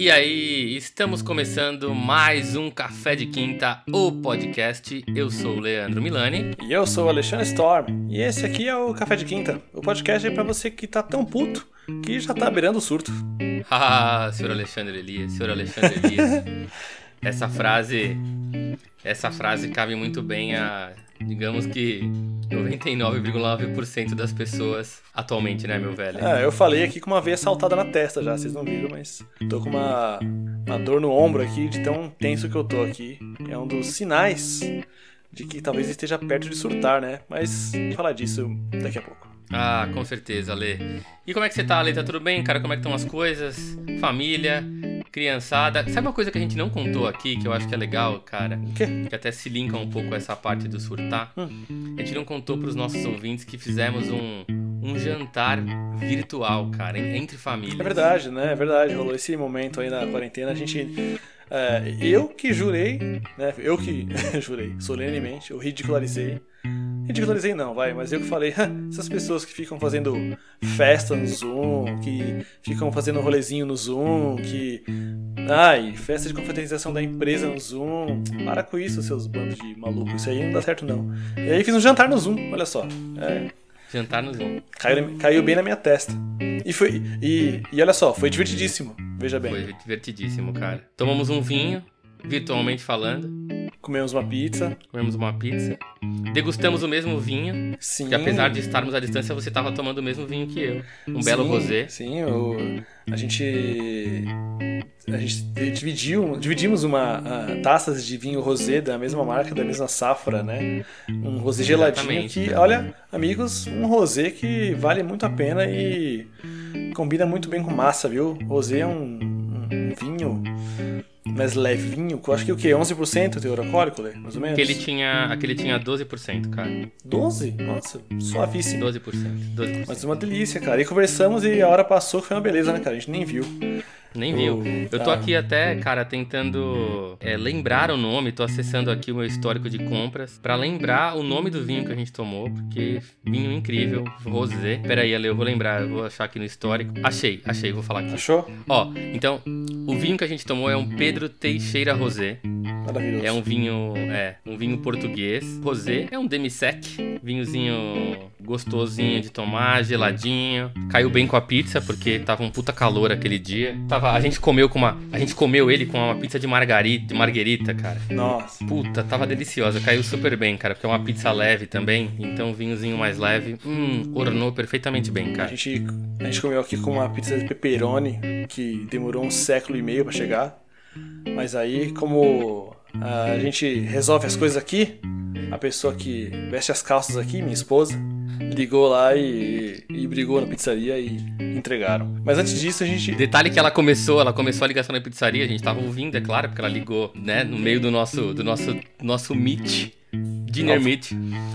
E aí, estamos começando mais um Café de Quinta, o podcast. Eu sou o Leandro Milani. E eu sou o Alexandre Storm. E esse aqui é o Café de Quinta. O podcast é pra você que tá tão puto que já tá beirando o surto. Ah, senhor Alexandre Elias, senhor Alexandre Elias. essa frase. Essa frase cabe muito bem a digamos que 99,9% das pessoas atualmente, né, meu velho? É, eu falei aqui com uma veia saltada na testa já, vocês não viram, mas tô com uma, uma dor no ombro aqui de tão tenso que eu tô aqui. É um dos sinais de que talvez esteja perto de surtar, né? Mas vou falar disso daqui a pouco. Ah, com certeza, Ale. E como é que você tá, Ale? Tá tudo bem, cara? Como é que estão as coisas? Família? Criançada. Sabe uma coisa que a gente não contou aqui, que eu acho que é legal, cara? O quê? Que até se linka um pouco essa parte do surtar. Hum. A gente não contou pros nossos ouvintes que fizemos um, um jantar virtual, cara, entre famílias. É verdade, né? É verdade. Rolou esse momento aí na quarentena. A gente. É, eu que jurei, né? Eu que jurei solenemente, eu ridicularizei Ridicularizei não, vai, mas eu que falei, essas pessoas que ficam fazendo festa no Zoom, que ficam fazendo rolezinho no Zoom, que. Ai, festa de confraternização da empresa no Zoom. Para com isso, seus bandos de maluco. Isso aí não dá certo, não. E aí fiz um jantar no Zoom, olha só. É, Jantar no Zoom. Caiu, caiu, bem na minha testa. E foi. E, e olha só, foi divertidíssimo. Veja bem. Foi divertidíssimo, cara. Tomamos um vinho, virtualmente falando. Comemos uma pizza. Comemos uma pizza. Degustamos o mesmo vinho. Sim. Que apesar de estarmos à distância, você estava tomando o mesmo vinho que eu. Um sim, belo rosé. Sim, eu, a gente. A gente dividiu, dividimos uma uh, taças de vinho rosé da mesma marca, da mesma safra, né? Um rosé geladinho que, olha, amigos, um rosé que vale muito a pena e combina muito bem com massa, viu? Rosé é um, um vinho mais levinho, acho que o que? 11% teor alcoólico, né? mais ou menos? Aquele tinha, aquele tinha 12%, cara. 12? Nossa, suavíssimo. 12%, 12%. Mas uma delícia, cara. E conversamos e a hora passou, foi uma beleza, né, cara? A gente nem viu. Nem viu. Eu tô aqui até, cara, tentando é, lembrar o nome, tô acessando aqui o meu histórico de compras para lembrar o nome do vinho que a gente tomou, porque vinho incrível, rosé. Pera aí, Ale, eu vou lembrar, eu vou achar aqui no histórico. Achei, achei, vou falar aqui. Achou? Ó, então, o vinho que a gente tomou é um Pedro Teixeira Rosé. Maravilhoso. É um vinho, é, um vinho português. Rosé é um demi-sec, vinhozinho gostosinho de tomar, geladinho. Caiu bem com a pizza porque tava um puta calor aquele dia. Tava, a gente comeu com uma, a gente comeu ele com uma pizza de margarita, de marguerita, cara. Nossa. Puta, tava deliciosa. Caiu super bem, cara, porque é uma pizza leve também, então vinhozinho mais leve, hum, ornou perfeitamente bem, cara. A gente a gente comeu aqui com uma pizza de pepperoni que demorou um século e meio para chegar. Mas aí, como a gente resolve as coisas aqui, a pessoa que veste as calças aqui, minha esposa, ligou lá e, e brigou na pizzaria e entregaram. Mas antes disso a gente. Detalhe que ela começou, ela começou a ligação na pizzaria, a gente tava ouvindo, é claro, porque ela ligou, né, no meio do nosso, do nosso, nosso meet. Dinner Meet.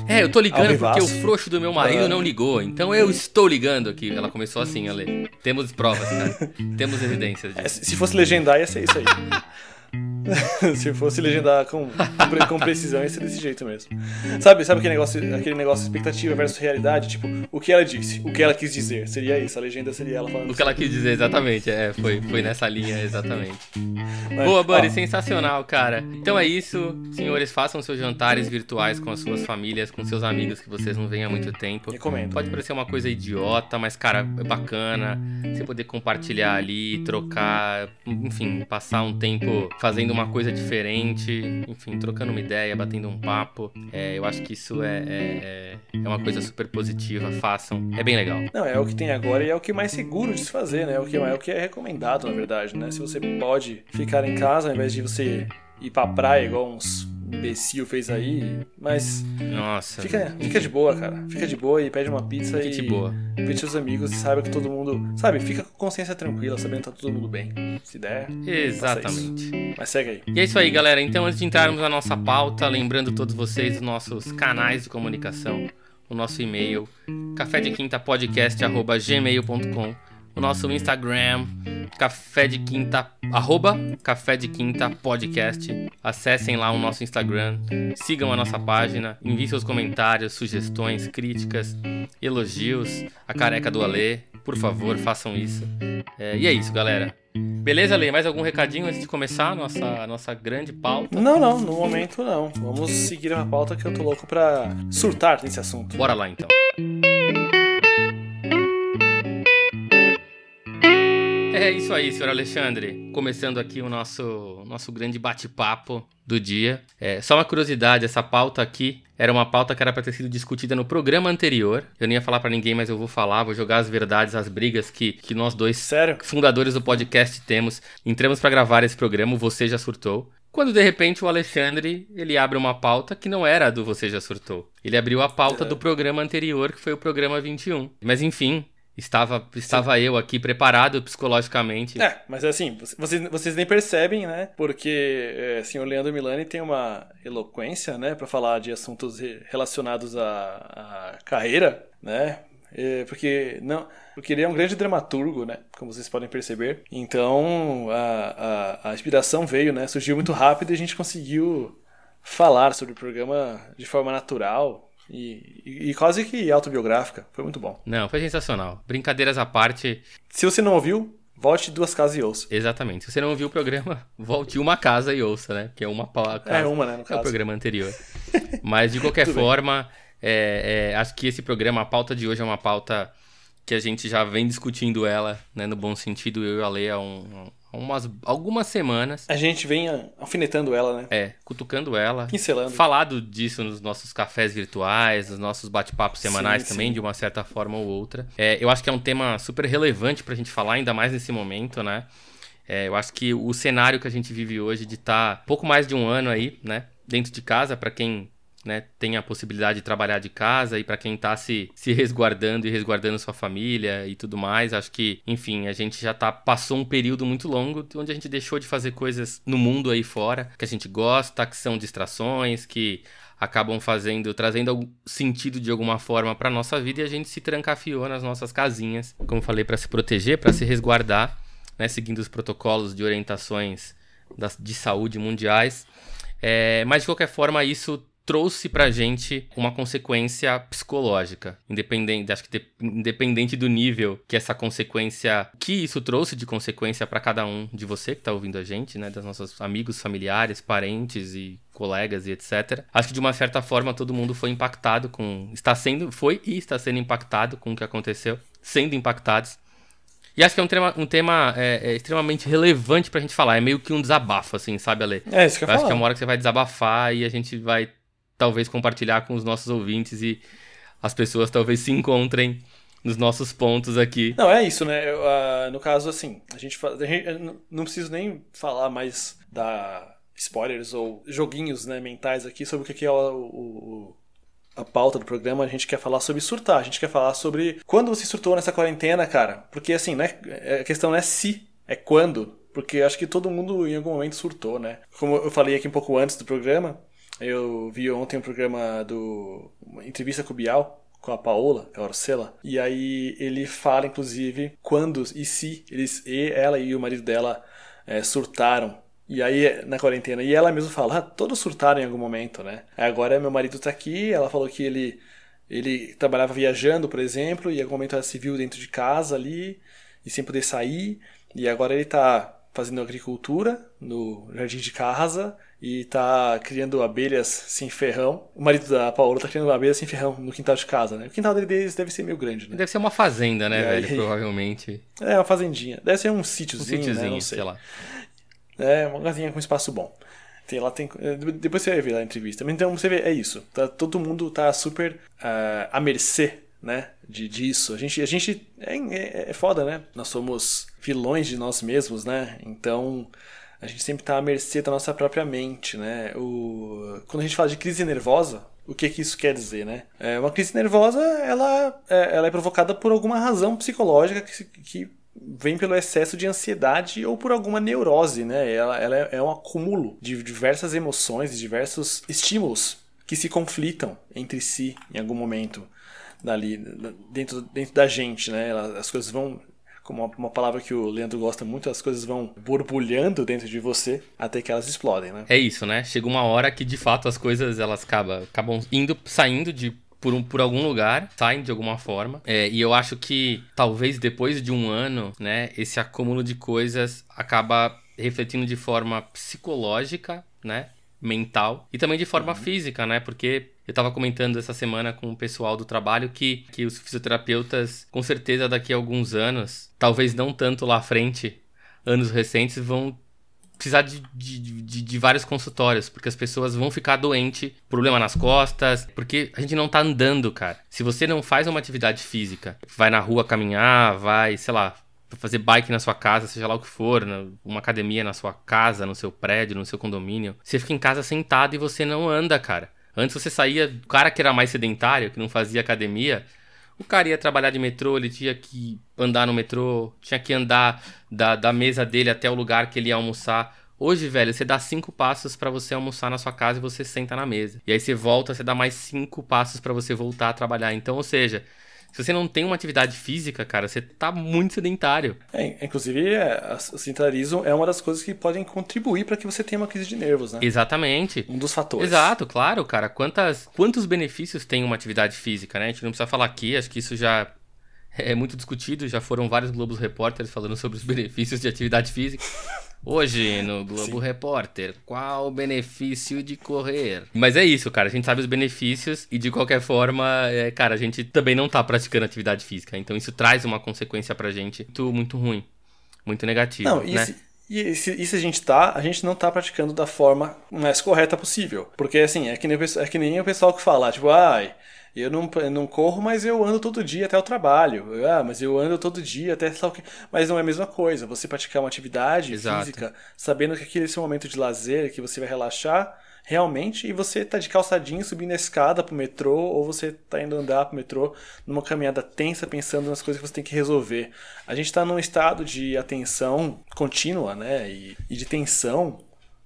É, eu tô ligando porque o frouxo do meu marido não ligou, então eu estou ligando aqui. Ela começou assim, Ale. Temos provas, cara. Temos evidências disso. É, se fosse legendar, ia ser isso aí. Se fosse legendar com, com precisão, ia ser desse jeito mesmo. Sabe, sabe aquele negócio, aquele negócio expectativa versus realidade? Tipo, o que ela disse, o que ela quis dizer. Seria isso, a legenda seria ela falando. O que ela quis dizer, exatamente. É, foi, foi nessa linha, exatamente. Mas, Boa, Buddy, sensacional, cara. Então é isso. Senhores, façam seus jantares virtuais com as suas famílias, com seus amigos que vocês não veem há muito tempo. Recomendo. Pode parecer uma coisa idiota, mas, cara, é bacana. Você poder compartilhar ali, trocar, enfim, passar um tempo fazendo uma coisa diferente, enfim, trocando uma ideia, batendo um papo. É, eu acho que isso é, é, é, uma coisa super positiva, façam. É bem legal. Não, é o que tem agora e é o que é mais seguro de se fazer, né? É o que é, o que é recomendado, na verdade, né? Se você pode ficar em casa ao invés de você ir pra praia igual uns imbecil fez aí, mas. Nossa. Fica, fica de boa, cara. Fica de boa e pede uma pizza fica e. de boa. Pede seus amigos e saiba que todo mundo. Sabe, fica com consciência tranquila, sabendo que tá todo mundo bem. Se der. Exatamente. Mas segue aí. E é isso aí, galera. Então, antes de entrarmos na nossa pauta, lembrando todos vocês dos nossos canais de comunicação, o nosso e-mail, café de quinta podcast@gmail.com o nosso Instagram, Café de Quinta, arroba Café de Quinta Podcast. Acessem lá o nosso Instagram, sigam a nossa página, enviem seus comentários, sugestões, críticas, elogios, a careca do Alê, por favor, façam isso. É, e é isso, galera. Beleza, Lei? Mais algum recadinho antes de começar a nossa, a nossa grande pauta? Não, não, no momento não. Vamos seguir uma pauta que eu tô louco pra surtar nesse assunto. Bora lá então. É isso aí, senhor Alexandre. Começando aqui o nosso, nosso grande bate-papo do dia. É, só uma curiosidade, essa pauta aqui era uma pauta que era para ter sido discutida no programa anterior. Eu nem ia falar para ninguém, mas eu vou falar, vou jogar as verdades, as brigas que, que nós dois, Sério? fundadores do podcast, temos. Entramos para gravar esse programa, Você Já Surtou. Quando de repente o Alexandre ele abre uma pauta que não era a do Você Já Surtou. Ele abriu a pauta É. do programa anterior, que foi o programa 21. Mas enfim, estava, estava eu aqui preparado psicologicamente. É, mas assim, vocês, vocês nem percebem, né? Porque é, assim, o Leandro Milani tem uma eloquência, né, para falar de assuntos re- relacionados à, à carreira, né? É, porque não, porque ele é um grande dramaturgo, né? Como vocês podem perceber. Então a, a, a inspiração veio, né? Surgiu muito rápido e a gente conseguiu falar sobre o programa de forma natural e, e, e quase que autobiográfica. Foi muito bom. Não, foi sensacional. Brincadeiras à parte, Se você não ouviu, volte duas casas e ouça. exatamente. Se você não ouviu o programa, volte uma casa e ouça, né? Que é uma pa- casa. É uma, né, no É o caso. programa anterior. Mas de qualquer forma, é, é, acho que esse programa, a pauta de hoje é uma pauta que a gente já vem discutindo ela, né, no bom sentido, eu e a Lê há, um- há umas, algumas semanas. A gente vem alfinetando ela, né? É, cutucando ela. Pincelando. Falado disso nos nossos cafés virtuais, nos nossos bate-papos semanais Sim, também, sim. de uma certa forma ou outra. É, eu acho que é um tema super relevante pra gente falar, ainda mais nesse momento, né? É, eu acho que o cenário que a gente vive hoje de estar pouco mais de um ano aí, né? Dentro de casa, pra quem né, tem a possibilidade de trabalhar de casa e pra quem tá se, se resguardando e resguardando sua família e tudo mais, acho que, enfim, a gente já tá passou um período muito longo onde a gente deixou de fazer coisas no mundo aí fora que a gente gosta, que são distrações, que acabam fazendo, trazendo algum sentido de alguma forma pra nossa vida e a gente se trancafiou nas nossas casinhas, como falei, pra se proteger, pra se resguardar, né, seguindo os protocolos de orientações das, de saúde mundiais. É, mas de qualquer forma, isso trouxe pra gente uma consequência psicológica, independente, acho que de- independente do nível que essa consequência, que isso trouxe de consequência pra cada um de você que tá ouvindo a gente, né, dos nossos amigos, familiares, parentes e colegas e etc. Acho que de uma certa forma todo mundo foi impactado com, está sendo, foi e está sendo impactado com o que aconteceu, sendo impactados. E acho que é um tema, um tema é, é extremamente relevante pra gente falar. É meio que um desabafo, assim, sabe, Ale? É isso que eu, Eu acho que é uma hora que você vai desabafar e a gente vai talvez compartilhar com os nossos ouvintes e as pessoas talvez se encontrem nos nossos pontos aqui. Não, é isso, né? Eu, ah, no caso, assim, a gente, a gente- não- preciso nem falar mais da spoilers ou joguinhos né, mentais aqui sobre o que é o, o- a pauta do programa. A gente quer falar sobre surtar, a gente quer falar sobre quando você surtou nessa quarentena, cara. Porque, assim, né, a questão não é se, é quando. Porque acho que todo mundo em algum momento surtou, né? Como eu falei aqui um pouco antes do programa, eu vi ontem um programa do. Uma entrevista com o Bial, com a Paola, é a Orcela. E aí ele fala, inclusive, quando e se eles, e ela e o marido dela eh, surtaram. E aí, na quarentena. E ela mesma fala, ah, todos surtaram em algum momento, né? Agora meu marido tá aqui, ela falou que ele. Ele trabalhava viajando, por exemplo, e em algum momento ela se viu dentro de casa ali, e sem poder sair. E agora ele tá fazendo agricultura no jardim de casa e tá criando abelhas sem ferrão. O marido da Paola tá criando abelhas sem ferrão no quintal de casa, né? O quintal deles deve ser meio grande, né? Deve ser uma fazenda, né, E aí? velho? Provavelmente. É uma fazendinha. Deve ser um Um sítiozinho, né? sítiozinho, sei. sei lá. É, uma casinha com espaço bom. Tem, lá tem, é, depois você vai ver lá a entrevista. Então você vê, é isso. Tá, todo mundo tá super ah, à mercê, né? De, disso. A gente, a gente é, é, é foda, né? Nós somos vilões de nós mesmos, né? Então a gente sempre tá à mercê da nossa própria mente, né? O, quando a gente fala de crise nervosa, o que que isso quer dizer, né? É, uma crise nervosa, ela é, ela é provocada por alguma razão psicológica que, que vem pelo excesso de ansiedade ou por alguma neurose, né? Ela, ela é, é um acúmulo de diversas emoções, de diversos estímulos que se conflitam entre si em algum momento dali dentro, dentro da gente, né? As coisas vão como uma, uma palavra que o Leandro gosta muito, as coisas vão borbulhando dentro de você até que elas explodem, né? É isso, né? Chega uma hora que de fato as coisas elas acabam, acabam indo, saindo de por, um, por algum lugar, saem de alguma forma. É, e eu acho que talvez depois de um ano, né, esse acúmulo de coisas acaba refletindo de forma psicológica, né? Mental e também de forma uhum. física, né? Porque eu estava comentando essa semana com o pessoal do trabalho que, que os fisioterapeutas, com certeza, daqui a alguns anos, talvez não tanto lá à frente, anos recentes, vão precisar de, de, de, de, vários consultórios, porque as pessoas vão ficar doentes, problema nas costas, porque a gente não tá andando, cara. Se você não faz uma atividade física, vai na rua caminhar, vai, sei lá, fazer bike na sua casa, seja lá o que for, uma academia na sua casa, no seu prédio, no seu condomínio, você fica em casa sentado e você não anda, cara. Antes você saía, o cara que era mais sedentário, que não fazia academia, o cara ia trabalhar de metrô, ele tinha que andar no metrô, tinha que andar da, da mesa dele até o lugar que ele ia almoçar. Hoje, velho, você dá cinco passos para você almoçar na sua casa e você senta na mesa. E aí você volta, você dá mais cinco passos para você voltar a trabalhar. Então, ou seja, se você não tem uma atividade física, cara, você tá muito sedentário. É, inclusive, é, o sedentarismo é uma das coisas que podem contribuir para que você tenha uma crise de nervos, né? Exatamente. Um dos fatores. Exato, claro, cara. Quantas, quantos benefícios tem uma atividade física, né? A gente não precisa falar aqui, acho que isso já é muito discutido, já foram vários Globos Repórteres falando sobre os benefícios de atividade física. Hoje no Globo Sim. Repórter, qual o benefício de correr? Mas é isso, cara. A gente sabe os benefícios e de qualquer forma, é, cara, a gente também não tá praticando atividade física. Então isso traz uma consequência pra gente muito, muito ruim, muito negativa. Não, né? E se, e se, a gente tá, a gente não tá praticando da forma mais correta possível. Porque assim, é que nem, é que nem o pessoal que fala, tipo, ai. Ah, eu não, eu não corro, mas eu ando todo dia até o trabalho. Ah, mas eu ando todo dia até o que. Mas não é a mesma coisa. Você praticar uma atividade Exato. física, sabendo que aquele é seu momento de lazer, que você vai relaxar realmente, e você tá de calçadinho subindo a escada pro metrô, ou você tá indo andar pro metrô numa caminhada tensa, pensando nas coisas que você tem que resolver. A gente tá num estado de atenção contínua, né? E, e de tensão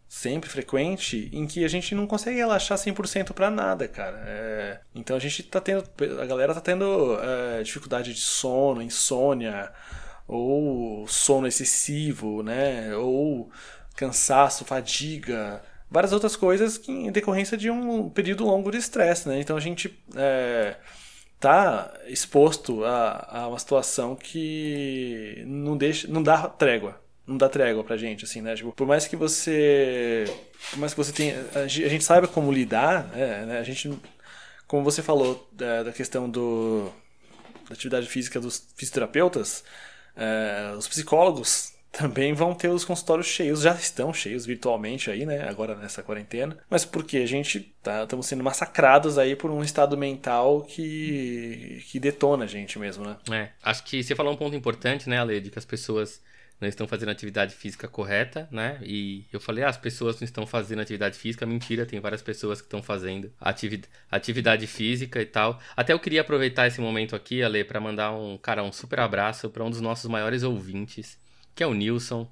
sempre frequente em que a gente não consegue relaxar 100% para nada, cara. É... então a gente tá tendo, a galera tá tendo é, dificuldade de sono, insônia, ou sono excessivo, né? Ou cansaço, fadiga, várias outras coisas que, em decorrência de um período longo de estresse, né? Então a gente é, tá exposto a, a uma situação que não deixa, não dá trégua não dá trégua pra gente, assim, né? Tipo, por mais que você. Por mais que você tenha. A gente saiba como lidar, é, né? A gente. Como você falou da, da questão do, da atividade física dos fisioterapeutas, é, os psicólogos também vão ter os consultórios cheios, já estão cheios virtualmente aí, né? Agora nessa quarentena. Mas porque a gente tá, estamos sendo massacrados aí por um estado mental que, que detona a gente mesmo, né? É, acho que você falou um ponto importante, né, Ale, de que as pessoas não estão fazendo atividade física correta, né? E eu falei, ah, as pessoas não estão fazendo atividade física. Mentira, tem várias pessoas que estão fazendo atividade, atividade física e tal. Até eu queria aproveitar esse momento aqui, Ale, para mandar um, cara, um super abraço para um dos nossos maiores ouvintes, que é o Nilson,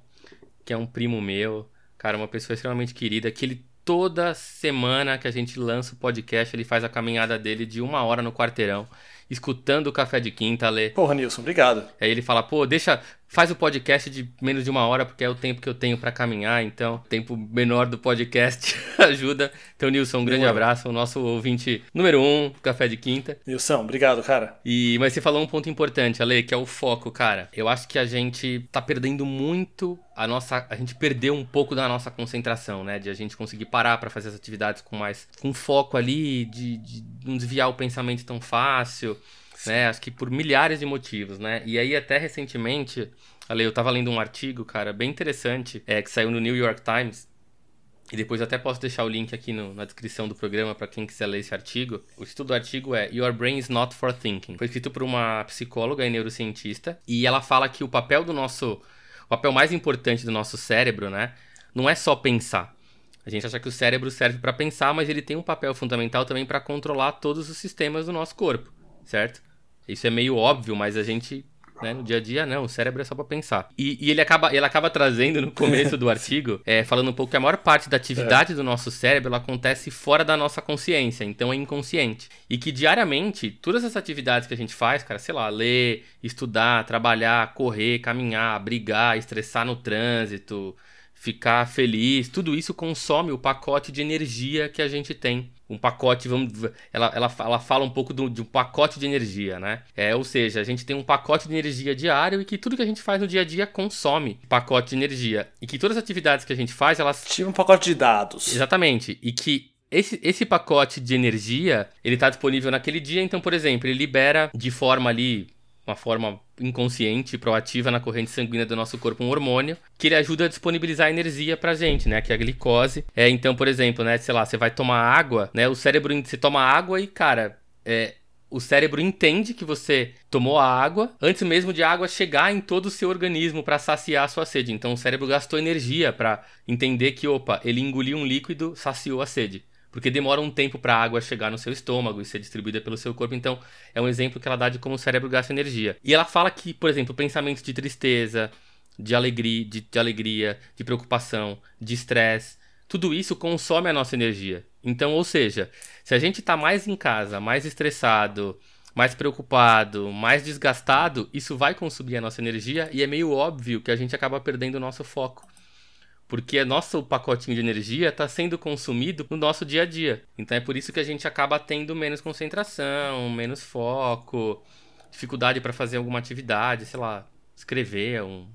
que é um primo meu, cara, uma pessoa extremamente querida, que ele toda semana que a gente lança o podcast, ele faz a caminhada dele de uma hora no quarteirão escutando o Café de Quinta, Lê. Porra, Nilson, obrigado. Aí ele fala, pô, deixa, faz o podcast de menos de uma hora, porque é o tempo que eu tenho para caminhar, então, tempo menor do podcast ajuda. Então, Nilson, um grande Boa. abraço, o nosso ouvinte número um, Café de Quinta. Nilson, obrigado, cara. E, mas você falou um ponto importante, Ale, que é o foco, cara. Eu acho que a gente tá perdendo muito a nossa, a gente perdeu um pouco da nossa concentração, né? De a gente conseguir parar para fazer as atividades com mais, com foco ali, de, de não desviar o pensamento tão fácil né? Acho que por milhares de motivos, né? E aí até recentemente, eu tava lendo um artigo, cara, bem interessante, é que saiu no New York Times. E depois até posso deixar o link aqui no, na descrição do programa para quem quiser ler esse artigo. O estudo do artigo é Your Brain is Not for Thinking. Foi escrito por uma psicóloga e neurocientista e ela fala que o papel do nosso, o papel mais importante do nosso cérebro, né, não é só pensar. A gente acha que o cérebro serve para pensar, mas ele tem um papel fundamental também para controlar todos os sistemas do nosso corpo, certo? Isso é meio óbvio, mas a gente, né, no dia a dia, não, o cérebro é só para pensar. E, e, ele, acaba, ele acaba trazendo no começo do artigo, é, falando um pouco que a maior parte da atividade é. do nosso cérebro acontece fora da nossa consciência, então é inconsciente. E que diariamente, todas essas atividades que a gente faz, cara, sei lá, ler, estudar, trabalhar, correr, caminhar, brigar, estressar no trânsito, ficar feliz, tudo isso consome o pacote de energia que a gente tem. Um pacote, vamos, ela, ela, ela fala um pouco do, de um pacote de energia, né? É, ou seja, a gente tem um pacote de energia diário e que tudo que a gente faz no dia a dia consome pacote de energia. E que todas as atividades que a gente faz, elas. Tipo um pacote de dados. Exatamente. E que esse, esse pacote de energia, ele está disponível naquele dia, então, por exemplo, ele libera de forma ali uma forma inconsciente, proativa na corrente sanguínea do nosso corpo um hormônio que ele ajuda a disponibilizar energia pra gente, né? Que é a glicose. É, então, por exemplo, né, sei lá, você vai tomar água, né? O cérebro, você toma água e, cara, é, o cérebro entende que você tomou a água antes mesmo de a água chegar em todo o seu organismo para saciar a sua sede. Então o cérebro gastou energia para entender que, opa, ele engoliu um líquido, saciou a sede porque demora um tempo para a água chegar no seu estômago e ser distribuída pelo seu corpo. Então, é um exemplo que ela dá de como o cérebro gasta energia. E ela fala que, por exemplo, pensamentos de tristeza, de alegria, de, de, alegria, de preocupação, de estresse, tudo isso consome a nossa energia. Então, ou seja, se a gente está mais em casa, mais estressado, mais preocupado, mais desgastado, isso vai consumir a nossa energia e é meio óbvio que a gente acaba perdendo o nosso foco porque nosso pacotinho de energia está sendo consumido no nosso dia a dia. Então é por isso que a gente acaba tendo menos concentração, menos foco, dificuldade para fazer alguma atividade, sei lá, escrever um,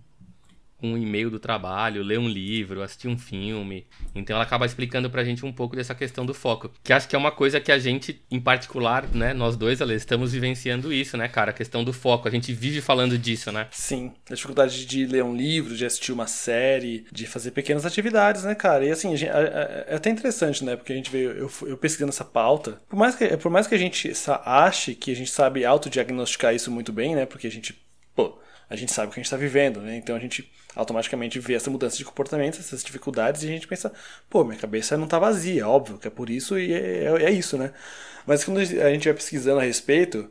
um e-mail do trabalho, ler um livro, assistir um filme. Então ela acaba explicando pra gente um pouco dessa questão do foco. Que acho que é uma coisa que a gente, em particular, né, nós dois, Ale, estamos vivenciando isso, né, cara? A questão do foco. A gente vive falando disso, né? Sim. A dificuldade de ler um livro, de assistir uma série, de fazer pequenas atividades, né, cara? E assim, é até interessante, né? Porque a gente veio, eu, eu pesquisando essa pauta. Por mais, que, por mais que a gente ache que a gente sabe autodiagnosticar isso muito bem, né? Porque a gente, pô, a gente sabe o que a gente está vivendo, né? Então a gente automaticamente vê essa mudança de comportamento, essas dificuldades, e a gente pensa, pô, minha cabeça não está vazia, óbvio que é por isso e é, é, é, isso, né? Mas quando a gente vai pesquisando a respeito,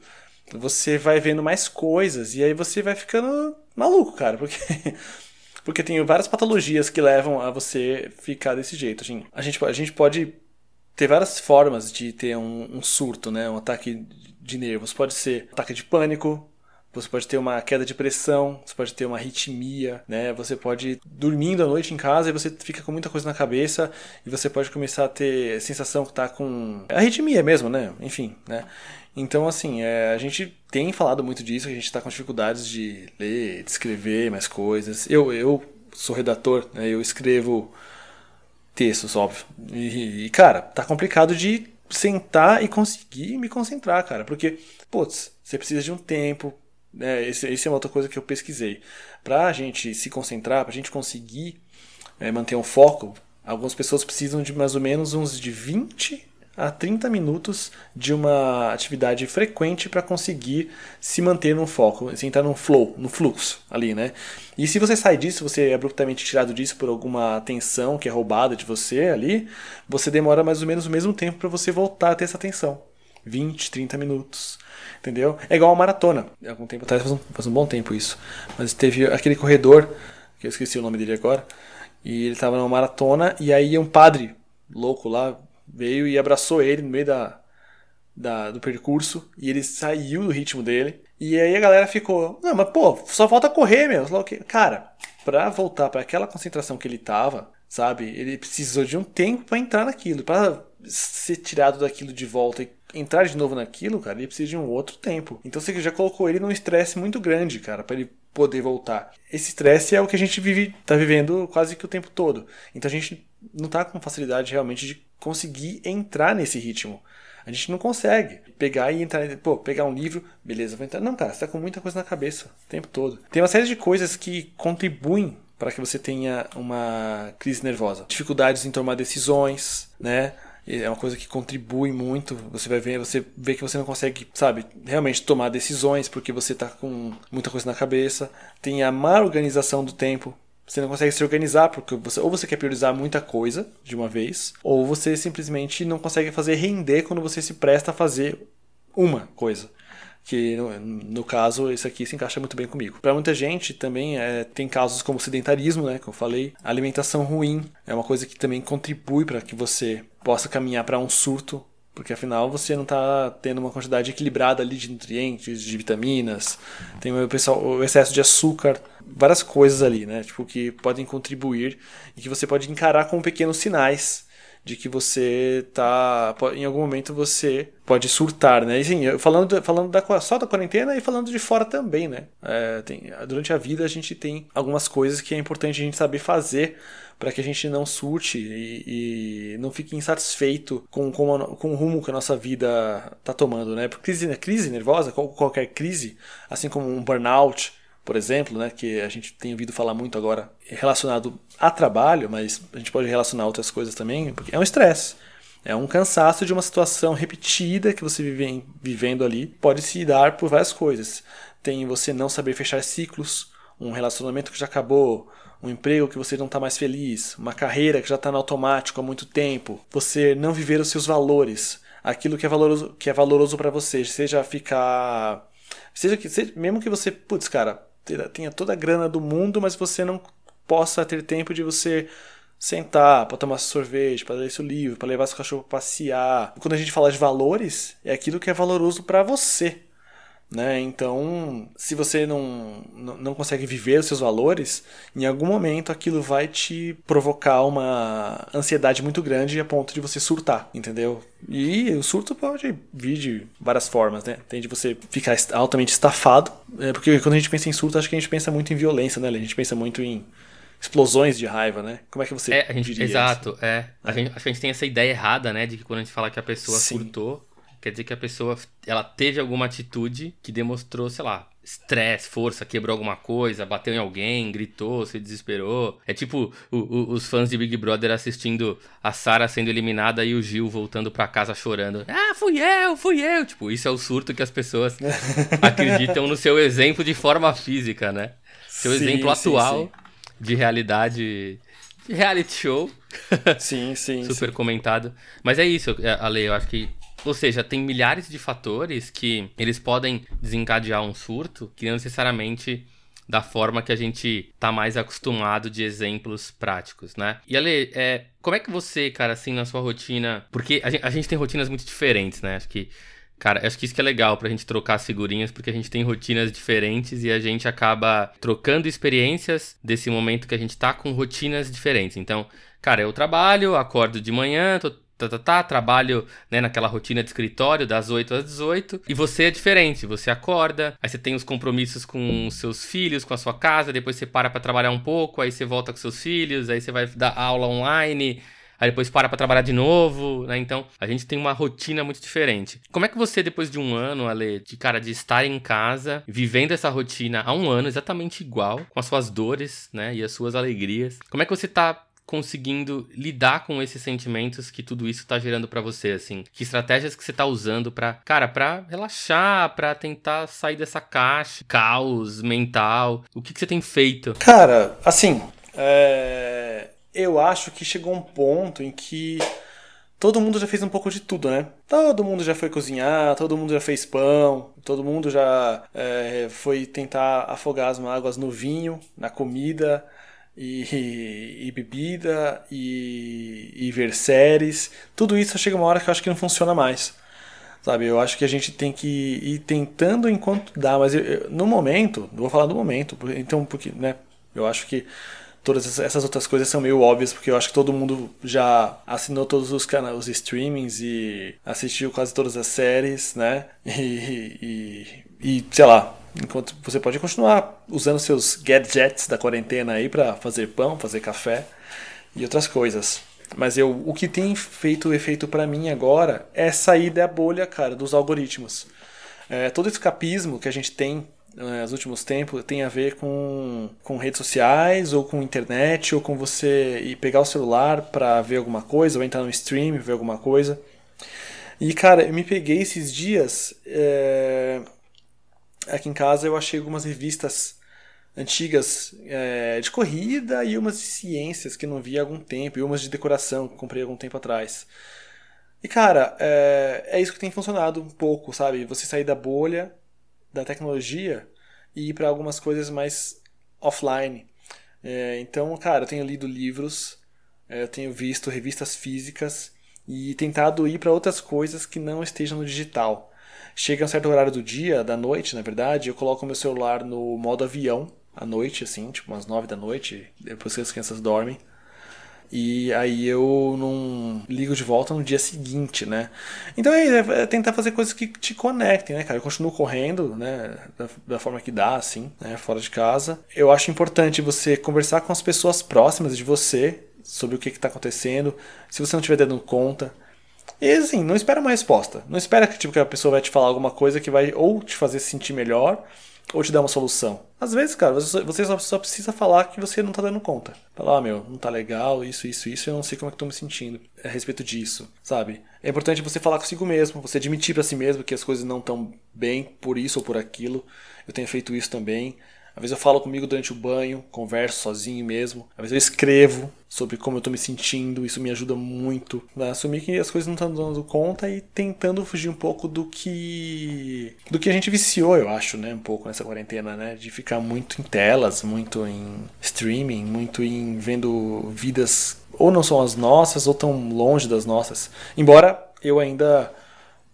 você vai vendo mais coisas, e aí você vai ficando maluco, cara, porque. porque tem várias patologias que levam a você ficar desse jeito. Assim, a, gente, a gente pode ter várias formas de ter um, um surto, né? Um ataque de nervos. Pode ser ataque de pânico, você pode ter uma queda de pressão, você pode ter uma arritmia, né? Você pode ir dormindo à noite em casa e você fica com muita coisa na cabeça e você pode começar a ter a sensação que tá com arritmia mesmo, né? Enfim, né? Então, assim, é, a gente tem falado muito disso, a gente está com dificuldades de ler, de escrever mais coisas. Eu, eu sou redator, né? eu escrevo textos, óbvio. E, e, cara, tá complicado de sentar e conseguir me concentrar, cara. Porque, putz, você precisa de um tempo é, esse, esse é uma outra coisa que eu pesquisei. Para a gente se concentrar, para a gente conseguir é, manter um foco, algumas pessoas precisam de mais ou menos uns de 20 a 30 minutos de uma atividade frequente para conseguir se manter no foco, assim, entrar no flow, no fluxo ali, né? E se você sai disso, você é abruptamente tirado disso por alguma atenção que é roubada de você ali, você demora mais ou menos o mesmo tempo para você voltar a ter essa atenção. 20, 30 minutos. Entendeu? É igual a maratona. Há algum tempo atrás, faz um, faz um bom tempo isso. Mas teve aquele corredor, que eu esqueci o nome dele agora, e ele estava numa maratona, e aí um padre louco lá veio e abraçou ele no meio da, da, do percurso, e ele saiu do ritmo dele. E aí a galera ficou, não, mas pô, só falta correr, meu. Cara, pra voltar para aquela concentração que ele tava, sabe? Ele precisou de um tempo para entrar naquilo, para ser tirado daquilo de volta e entrar de novo naquilo, cara, ele precisa de um outro tempo. Então você já colocou ele num estresse muito grande, cara, para ele poder voltar. Esse estresse é o que a gente vive, tá vivendo quase que o tempo todo. Então a gente não tá com facilidade realmente de conseguir entrar nesse ritmo. A gente não consegue pegar e entrar, pô, pegar um livro, beleza, vou entrar. Não, cara, você tá com muita coisa na cabeça o tempo todo. Tem uma série de coisas que contribuem para que você tenha uma crise nervosa. Dificuldades em tomar decisões, né? É uma coisa que contribui muito. Você vai ver, você vê que você não consegue, sabe, realmente tomar decisões porque você está com muita coisa na cabeça. Tem a má organização do tempo. Você não consegue se organizar porque você ou você quer priorizar muita coisa de uma vez, ou você simplesmente não consegue fazer render quando você se presta a fazer uma coisa que no, caso esse aqui se encaixa muito bem comigo. Para muita gente também é, tem casos como sedentarismo, né, que eu falei, alimentação ruim é uma coisa que também contribui para que você possa caminhar para um surto Porque afinal você não está tendo uma quantidade equilibrada ali de nutrientes, de vitaminas, tem o, pessoal, o excesso de açúcar, várias coisas ali, né? Tipo, que podem contribuir e que você pode encarar como pequenos sinais de que você tá em algum momento você pode surtar, né? E sim, falando falando da, só da quarentena e falando de fora também, né? É, tem, durante a vida a gente tem algumas coisas que é importante a gente saber fazer para que a gente não surte e, e não fique insatisfeito com, com, a, com, o rumo que a nossa vida está tomando, né? Porque crise, crise nervosa, qualquer crise, assim como um burnout, por exemplo, né, que a gente tem ouvido falar muito agora relacionado a trabalho, mas a gente pode relacionar outras coisas também, porque é um estresse. É um cansaço de uma situação repetida que você vive vivendo ali. Pode se dar por várias coisas. Tem você não saber fechar ciclos, um relacionamento que já acabou, um emprego que você não está mais feliz, uma carreira que já está no automático há muito tempo, você não viver os seus valores, aquilo que é valoroso, que é valoroso para você, seja ficar, seja que, seja, mesmo que você, putz, cara, tenha toda a grana do mundo, mas você não possa ter tempo de você sentar para tomar sorvete, para ler seu livro, para levar seu cachorro passear. Quando a gente fala de valores, é aquilo que é valoroso para você. Né? Então, se você não, não consegue viver os seus valores, em algum momento aquilo vai te provocar uma ansiedade muito grande a ponto de você surtar, entendeu? E o surto pode vir de várias formas, né? Tem de você ficar altamente estafado, é, porque quando a gente pensa em surto, acho que a gente pensa muito em violência, né? A gente pensa muito em explosões de raiva, né? Como é que você é, a gente, Exato, isso? é. A, é. Gente, a gente tem essa ideia errada, né? De que quando a gente fala que a pessoa Sim. surtou, quer dizer que a pessoa ela teve alguma atitude que demonstrou, sei lá, estresse, força, quebrou alguma coisa, bateu em alguém, gritou, se desesperou. É tipo o, o, os fãs de Big Brother assistindo a Sarah sendo eliminada e o Gil voltando para casa chorando. Ah, fui eu, fui eu. Tipo, isso é o surto que as pessoas acreditam no seu exemplo de forma física, né? Seu sim, exemplo atual sim, sim. de realidade, de reality show. Sim, sim. Super comentado. Mas é isso, Ale, eu acho que ou seja, tem milhares de fatores que eles podem desencadear um surto que não necessariamente da forma que a gente tá mais acostumado de exemplos práticos, né? E Ale, é, como é que você, cara, assim, na sua rotina. Porque a gente, a gente tem rotinas muito diferentes, né? Acho que. Cara, acho que isso que é legal pra gente trocar figurinhas, porque a gente tem rotinas diferentes e a gente acaba trocando experiências desse momento que a gente tá com rotinas diferentes. Então, cara, eu trabalho, acordo de manhã, tô tá, tá, tá, trabalho né, naquela rotina de escritório das 8 às 18 e você é diferente, você acorda, aí você tem os compromissos com seus filhos, com a sua casa, depois você para para trabalhar um pouco, aí você volta com seus filhos, aí você vai dar aula online, aí depois para para trabalhar de novo, né? Então, a gente tem uma rotina muito diferente. Como é que você, depois de um ano, Ale, de cara, de estar em casa, vivendo essa rotina há um ano exatamente igual, com as suas dores, né? E as suas alegrias, como é que você tá conseguindo lidar com esses sentimentos que tudo isso tá gerando para você, assim? Que estratégias que você tá usando para, cara, para relaxar, para tentar sair dessa caixa, caos mental? O que, que você tem feito? Cara, assim, é... eu acho que chegou um ponto em que todo mundo já fez um pouco de tudo, né? Todo mundo já foi cozinhar, todo mundo já fez pão, todo mundo já é, foi tentar afogar as mágoas no vinho, na comida e, e bebida e, e ver séries. Tudo isso chega uma hora que eu acho que não funciona mais. Sabe, eu acho que a gente tem que ir tentando enquanto dá, mas eu, eu, no momento, vou falar do momento, então, porque, né, eu acho que todas essas outras coisas são meio óbvias, porque eu acho que todo mundo já assinou todos os canais, os streamings e assistiu quase todas as séries, né, e, e, e sei lá, Enquanto você pode continuar usando seus gadgets da quarentena aí para fazer pão, fazer café e outras coisas. Mas eu, o que tem feito efeito para mim agora é sair da bolha, cara, dos algoritmos. É, todo escapismo que a gente tem né, nos últimos tempos tem a ver com, com redes sociais ou com internet ou com você ir pegar o celular para ver alguma coisa ou entrar no stream ver alguma coisa. E cara, eu me peguei esses dias é, aqui em casa eu achei algumas revistas antigas é, de corrida e umas de ciências que não vi há algum tempo, e umas de decoração que comprei há algum tempo atrás. E cara, é, é isso que tem funcionado um pouco, sabe? Você sair da bolha da tecnologia e ir para algumas coisas mais offline. É, então, cara, eu tenho lido livros, é, eu tenho visto revistas físicas e tentado ir para outras coisas que não estejam no digital. Chega um certo horário do dia, da noite, na verdade, eu coloco meu celular no modo avião à noite, assim, tipo umas nove da noite, depois que as crianças dormem. E aí eu não ligo de volta no dia seguinte, né? Então é, é tentar fazer coisas que te conectem, né, cara? Eu continuo correndo, né? Da, da, forma que dá, assim, né? Fora de casa. Eu acho importante você conversar com as pessoas próximas de você sobre o que está acontecendo. Se você não estiver dando conta. E assim, não espera uma resposta. Não espera que, tipo, que a pessoa vai te falar alguma coisa que vai ou te fazer se sentir melhor ou te dar uma solução. Às vezes, cara, você só, só precisa falar que você não tá dando conta. Falar, ah, meu, não tá legal, isso, isso, isso, eu não sei como é que tô me sentindo a respeito disso, sabe? É importante você falar consigo mesmo, você admitir para si mesmo que as coisas não estão bem por isso ou por aquilo. Eu tenho feito isso também. Às vezes eu falo comigo durante o banho, converso sozinho mesmo. Às vezes eu escrevo sobre como eu tô me sentindo, isso me ajuda muito a assumir que as coisas não estão dando conta e tentando fugir um pouco do que do que a gente viciou, eu acho, né, um pouco nessa quarentena, né, de ficar muito em telas, muito em streaming, muito em vendo vidas ou não são as nossas ou tão longe das nossas. Embora eu ainda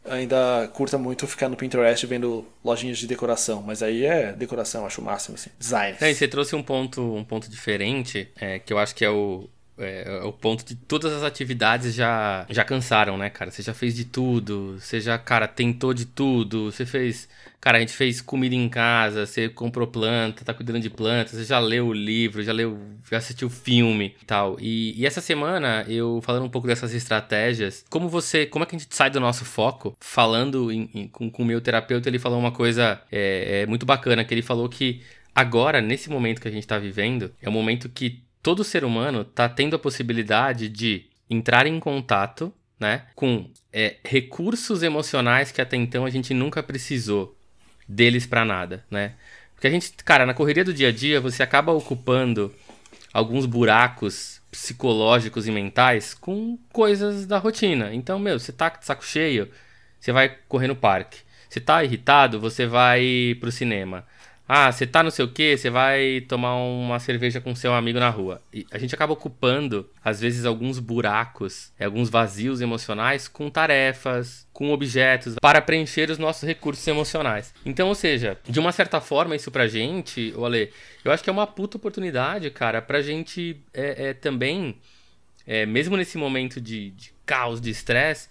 ainda curta muito ficar no Pinterest vendo lojinhas de decoração, mas aí é decoração, acho o máximo, assim. Design. É, e você trouxe um ponto, um ponto diferente, é, que eu acho que é o, é, o ponto de todas as atividades já, já cansaram, né, cara? Você já fez de tudo, você já, cara, tentou de tudo, você fez. Cara, a gente fez comida em casa, você comprou planta, tá cuidando de plantas, você já leu o livro, já leu, já assistiu filme e tal. E, e essa semana, eu falando um pouco dessas estratégias, como você. Como é que a gente sai do nosso foco? Falando em, em, com o meu terapeuta, ele falou uma coisa é, é muito bacana, que ele falou que agora, nesse momento que a gente tá vivendo, é o momento que todo ser humano está tendo a possibilidade de entrar em contato né, com é, recursos emocionais que até então a gente nunca precisou deles para nada, né? Porque a gente, cara, na correria do dia a dia, você acaba ocupando alguns buracos psicológicos e mentais com coisas da rotina. Então, meu, você tá de saco cheio, você vai correr no parque. Você tá irritado, você vai pro cinema. Ah, você tá não sei o que, você vai tomar uma cerveja com seu amigo na rua. E a gente acaba ocupando, às vezes, alguns buracos, é, alguns vazios emocionais com tarefas, com objetos, para preencher os nossos recursos emocionais. Então, ou seja, de uma certa forma, isso pra gente, olê, eu acho que é uma puta oportunidade, cara, pra gente é, é também, é, mesmo nesse momento de, de caos, de estresse,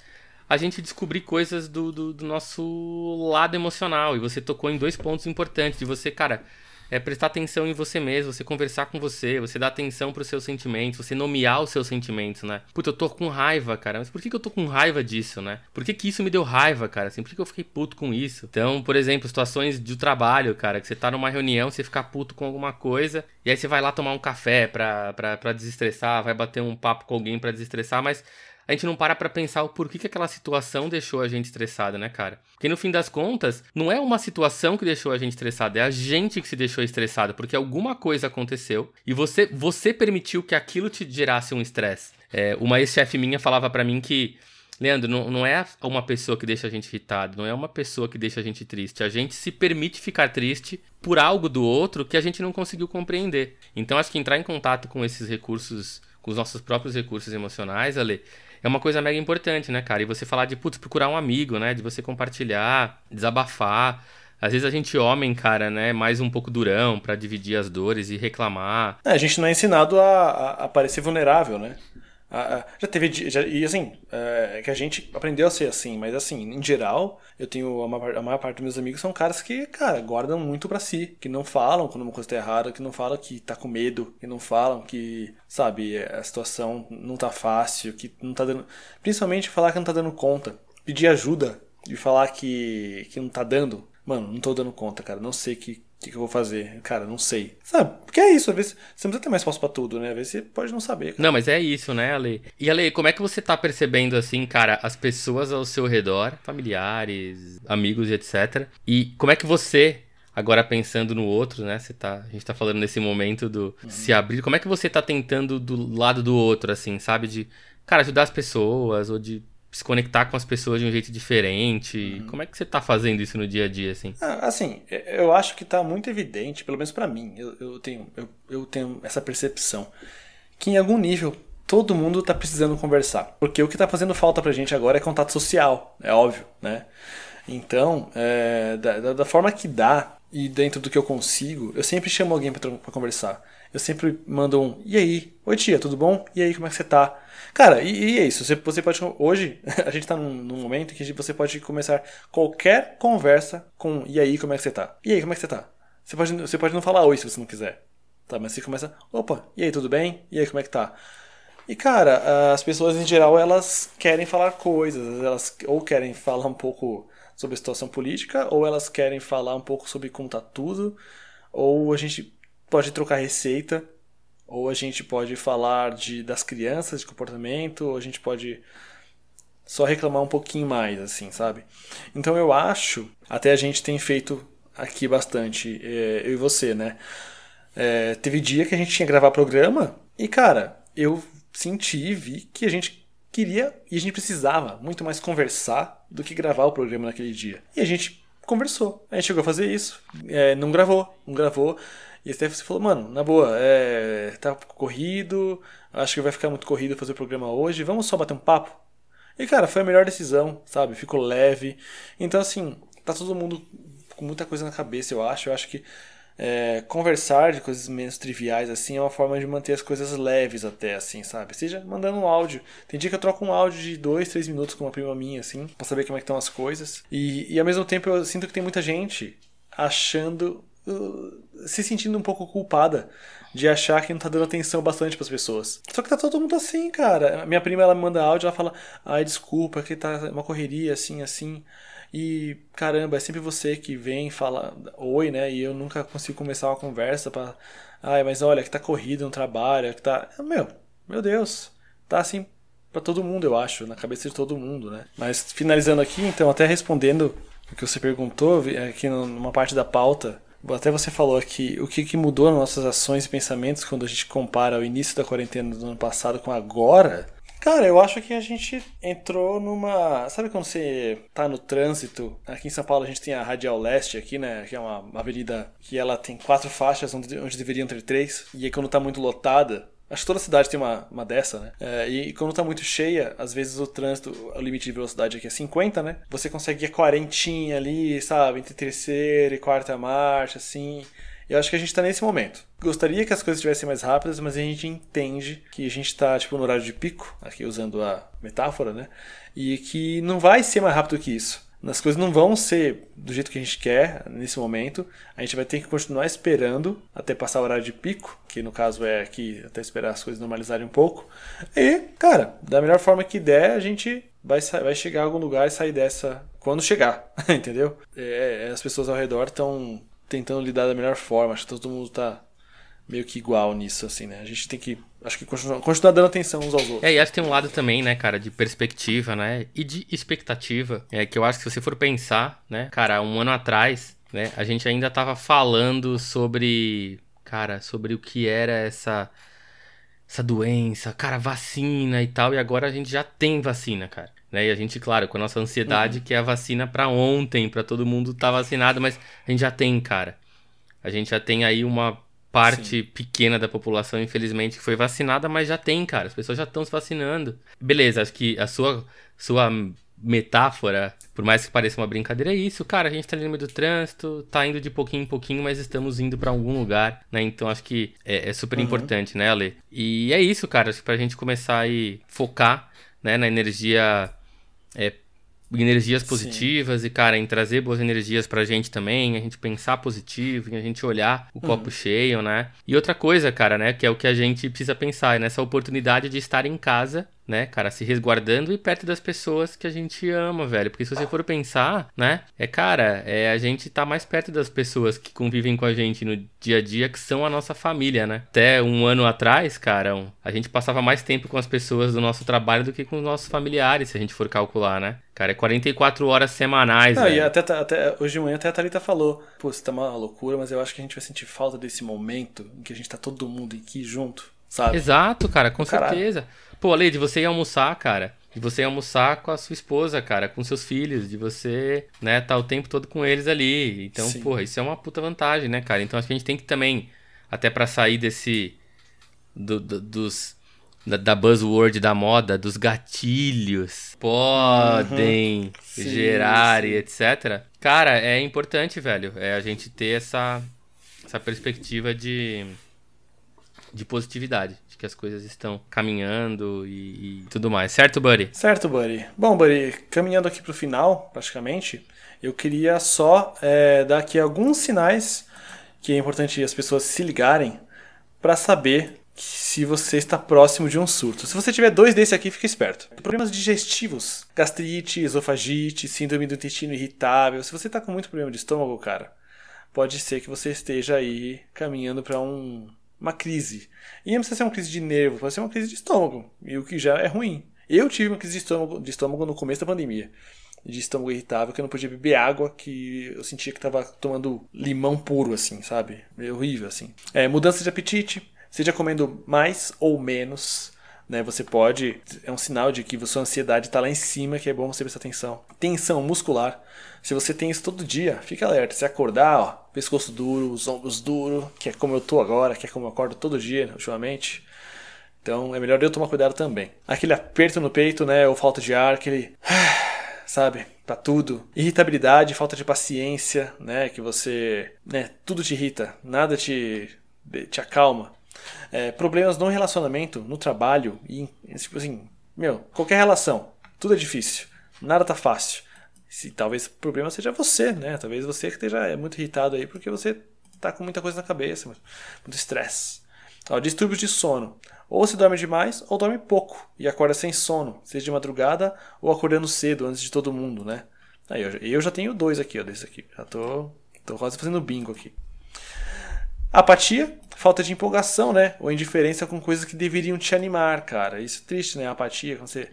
a gente descobrir coisas do, do, do, nosso lado emocional. E você tocou em dois pontos importantes. De você, cara, é prestar atenção em você mesmo, você conversar com você, você dar atenção para os seus sentimentos, você nomear os seus sentimentos, né? Puta, eu tô com raiva, cara. Mas por que, que eu tô com raiva disso, né? Por que, que isso me deu raiva, cara? Assim, por que, que eu fiquei puto com isso? Então, por exemplo, situações de trabalho, cara, que você tá numa reunião, você fica puto com alguma coisa, e aí você vai lá tomar um café pra, pra, pra desestressar, vai bater um papo com alguém para desestressar, mas a gente não para pra pensar o porquê que aquela situação deixou a gente estressada, né, cara? Porque no fim das contas, não é uma situação que deixou a gente estressada, é a gente que se deixou estressada, porque alguma coisa aconteceu e você, você permitiu que aquilo te gerasse um estresse. É, uma ex-chefe minha falava para mim que Leandro, não, não é uma pessoa que deixa a gente irritado, não é uma pessoa que deixa a gente triste. A gente se permite ficar triste por algo do outro que a gente não conseguiu compreender. Então, acho que entrar em contato com esses recursos, com os nossos próprios recursos emocionais, Ale, é uma coisa mega importante, né, cara? E você falar de, putz, procurar um amigo, né? De você compartilhar, desabafar. Às vezes a gente, homem, cara, né, mais um pouco durão para dividir as dores e reclamar. É, a gente não é ensinado a, a, a parecer vulnerável, né? Já teve. Já, e assim, é, que a gente aprendeu a ser assim, mas assim, em geral, eu tenho. A maior, a maior parte dos meus amigos são caras que, cara, guardam muito para si, que não falam quando uma coisa tá errada, que não falam que tá com medo, que não falam que, sabe, a situação não tá fácil, que não tá dando. Principalmente falar que não tá dando conta. Pedir ajuda e falar que, que não tá dando. Mano, não tô dando conta, cara. Não sei que que, que eu vou fazer? Cara, não sei. Sabe? Porque é isso, às vezes você não precisa ter mais resposta pra tudo, né? Às vezes você pode não saber. Cara. Não, mas é isso, né, Ale? E Ale, como é que você tá percebendo, assim, cara, as pessoas ao seu redor, familiares, amigos e etc. E como é que você agora pensando no outro, né? Você tá, a gente tá falando nesse momento do uhum. se abrir. Como é que você tá tentando do lado do outro, assim, sabe? De, cara, ajudar as pessoas ou de se conectar com as pessoas de um jeito diferente. Uhum. Como é que você está fazendo isso no dia a dia, assim? Ah, assim, eu acho que está muito evidente, pelo menos para mim, eu, eu, tenho, eu, eu tenho essa percepção, que em algum nível todo mundo tá precisando conversar. Porque o que tá fazendo falta pra gente agora é contato social, é óbvio, né? Então, é, da, da, forma que dá e dentro do que eu consigo, eu sempre chamo alguém para conversar. Eu sempre mando um, e aí? Oi tia, tudo bom? E aí, como é que você tá? Cara, e, e é isso. Você, você pode. Hoje, a gente tá num, num, momento que você pode começar qualquer conversa com e aí, como é que você tá? E aí, como é que você tá? Você pode, você pode não falar oi se você não quiser. Tá, mas você começa, opa, e aí, tudo bem? E aí, como é que tá? E cara, as pessoas em geral elas querem falar coisas, elas ou querem falar um pouco sobre a situação política, ou elas querem falar um pouco sobre como tá tudo, ou a gente pode trocar receita, ou a gente pode falar de, das crianças, de comportamento, ou a gente pode só reclamar um pouquinho mais, assim, sabe? Então eu acho, até a gente tem feito aqui bastante, é, eu e você, né? É, teve dia que a gente tinha que gravar programa e, cara, eu senti e vi que a gente queria e a gente precisava muito mais conversar do que gravar o programa naquele dia. E a gente conversou. A gente chegou a fazer isso. É, não gravou, não gravou. E até você falou, mano, na boa, é, tá corrido, acho que vai ficar muito corrido fazer o programa hoje, vamos só bater um papo? E cara, foi a melhor decisão, sabe? Ficou leve. Então, assim, tá todo mundo com muita coisa na cabeça, eu acho. Eu acho que é, conversar de coisas menos triviais assim é uma forma de manter as coisas leves até assim, sabe? Seja mandando um áudio. Tem dia que eu troco um áudio de dois, três minutos com uma prima minha assim, para saber como é que estão as coisas. E, e ao mesmo tempo eu sinto que tem muita gente achando uh, se sentindo um pouco culpada de achar que não tá dando atenção bastante para as pessoas. Só que tá todo mundo assim, cara. Minha prima ela me manda áudio, ela fala: "Ai, desculpa, que tá uma correria assim, assim". E caramba, é sempre você que vem fala oi, né? E eu nunca consigo começar uma conversa para, ai, mas olha, que tá corrido no trabalho, que tá, meu, meu Deus, tá assim para todo mundo, eu acho, na cabeça de todo mundo, né? Mas finalizando aqui, então, até respondendo o que você perguntou aqui numa parte da pauta, até você falou aqui o que, que mudou nas nossas ações e pensamentos quando a gente compara o início da quarentena do ano passado com agora. Cara, eu acho que a gente entrou numa. Sabe quando você tá no trânsito? Aqui em São Paulo a gente tem a Radial Leste aqui, né? Que é uma, avenida que ela tem quatro faixas onde, onde deveriam ter três. E aí quando tá muito lotada, Acho que toda cidade tem uma, uma dessa, né? É, e quando tá muito cheia, às vezes o trânsito, o limite de velocidade aqui é 50, né? Você consegue ir a quarentinha ali, sabe? Entre terceira e quarta marcha, assim. Eu acho que a gente tá nesse momento. Gostaria que as coisas estivessem mais rápidas, mas a gente entende que a gente tá, tipo, no horário de pico, aqui usando a metáfora, né? E que não vai ser mais rápido que isso. As coisas não vão ser do jeito que a gente quer nesse momento. A gente vai ter que continuar esperando até passar o horário de pico, que no caso é aqui até esperar as coisas normalizarem um pouco. E, cara, da melhor forma que der, a gente vai, vai chegar a algum lugar e sair dessa quando chegar, entendeu? É, as pessoas ao redor estão tentando lidar da melhor forma. Acho que todo mundo tá meio que igual nisso, assim, né? A gente tem que, acho que continuar, continuar dando atenção uns aos outros. É, e acho que tem um lado também, né, cara, de perspectiva, né? E de expectativa. É que eu acho que se você for pensar, né, cara, um ano atrás, né, a gente ainda tava falando sobre, cara, sobre o que era essa essa doença, cara, vacina e tal, e agora a gente já tem vacina, cara. Né? E a gente, claro, com a nossa ansiedade, uhum. que é a vacina para ontem, para todo mundo estar tá vacinado, mas a gente já tem, cara. A gente já tem aí uma parte Sim. pequena da população, infelizmente, que foi vacinada, mas já tem, cara. As pessoas já estão se vacinando. Beleza, acho que a sua, sua metáfora, por mais que pareça uma brincadeira, é isso, cara. A gente tá ali no meio do trânsito, tá indo de pouquinho em pouquinho, mas estamos indo para algum lugar, né? Então acho que é, é super uhum. importante, né, Ale? E é isso, cara. Acho que pra gente começar a focar né, na energia é, energias positivas Sim. e, cara, em trazer boas energias pra gente também, a gente pensar positivo, em a gente olhar o uhum. copo cheio, né? E outra coisa, cara, né, que é o que a gente precisa pensar, é nessa oportunidade de estar em casa né, cara, se resguardando e perto das pessoas que a gente ama, velho. Porque se você for pensar, né, é, cara, é a gente tá mais perto das pessoas que convivem com a gente no dia a dia, que são a nossa família, né? Até um ano atrás, cara, a gente passava mais tempo com as pessoas do nosso trabalho do que com os nossos familiares, se a gente for calcular, né? Cara, é 44 horas semanais, Não, velho. E até, até, hoje de manhã até a Thalita falou, pô, você tá uma loucura, mas eu acho que a gente vai sentir falta desse momento em que a gente tá todo mundo aqui junto, sabe? Exato, cara, com Caralho. certeza. Pô, Ale, de você ir almoçar, cara. De você ir almoçar com a sua esposa, cara, com seus filhos, de você, né, tá o tempo todo com eles ali. Então, Sim. porra, isso é uma puta vantagem, né, cara? Então acho que a gente tem que também, até para sair desse. Do, do, dos da, da buzzword da moda, dos gatilhos, podem Sim, gerar sim. e etc. Cara, é importante, velho, é a gente ter essa, essa perspectiva de, de positividade, de que as coisas estão caminhando e, e tudo mais. Certo, Buddy? Certo, Buddy. Bom, Buddy, caminhando aqui pro final, praticamente, eu queria só é, dar aqui alguns sinais que é importante as pessoas se ligarem para saber se você está próximo de um surto. Se você tiver dois desses aqui, fica esperto. Problemas digestivos, gastrite, esofagite, síndrome do intestino irritável. Se você está com muito problema de estômago, cara, pode ser que você esteja aí caminhando para um, uma crise. E não precisa ser uma crise de nervo, pode ser uma crise de estômago, e o que já é ruim. Eu tive uma crise de estômago, de estômago no começo da pandemia. De estômago irritável, que eu não podia beber água, que eu sentia que estava tomando limão puro, assim, sabe? Meio horrível, assim. É, mudança de apetite, seja comendo mais ou menos, né? Você pode. É um sinal de que sua ansiedade está lá em cima, que é bom você prestar atenção. Tensão muscular. Se você tem isso todo dia, fica alerta. Se acordar, ó, pescoço duro, os ombros duros, que é como eu tô agora, que é como eu acordo todo dia, ultimamente. Então é melhor eu tomar cuidado também. Aquele aperto no peito, né? Ou falta de ar, aquele. Sabe? Pra tudo. Irritabilidade, falta de paciência, né? Que você. Né? Tudo te irrita, nada te, te acalma. É, problemas no relacionamento, no trabalho, e tipo assim, meu, qualquer relação, tudo é difícil, nada tá fácil. Se talvez o problema seja você, né? Talvez você que esteja muito irritado aí porque você tá com muita coisa na cabeça, muito estresse. Distúrbios de sono. Ou se dorme demais ou dorme pouco e acorda sem sono, seja de madrugada ou acordando cedo antes de todo mundo, né? Aí eu, já- eu já tenho dois aqui, ó, desse aqui. Já tô, tô quase fazendo bingo aqui. Apatia, falta de empolgação, né? Ou indiferença com coisas que deveriam te animar, cara. Isso é triste, né? Apatia, quando você.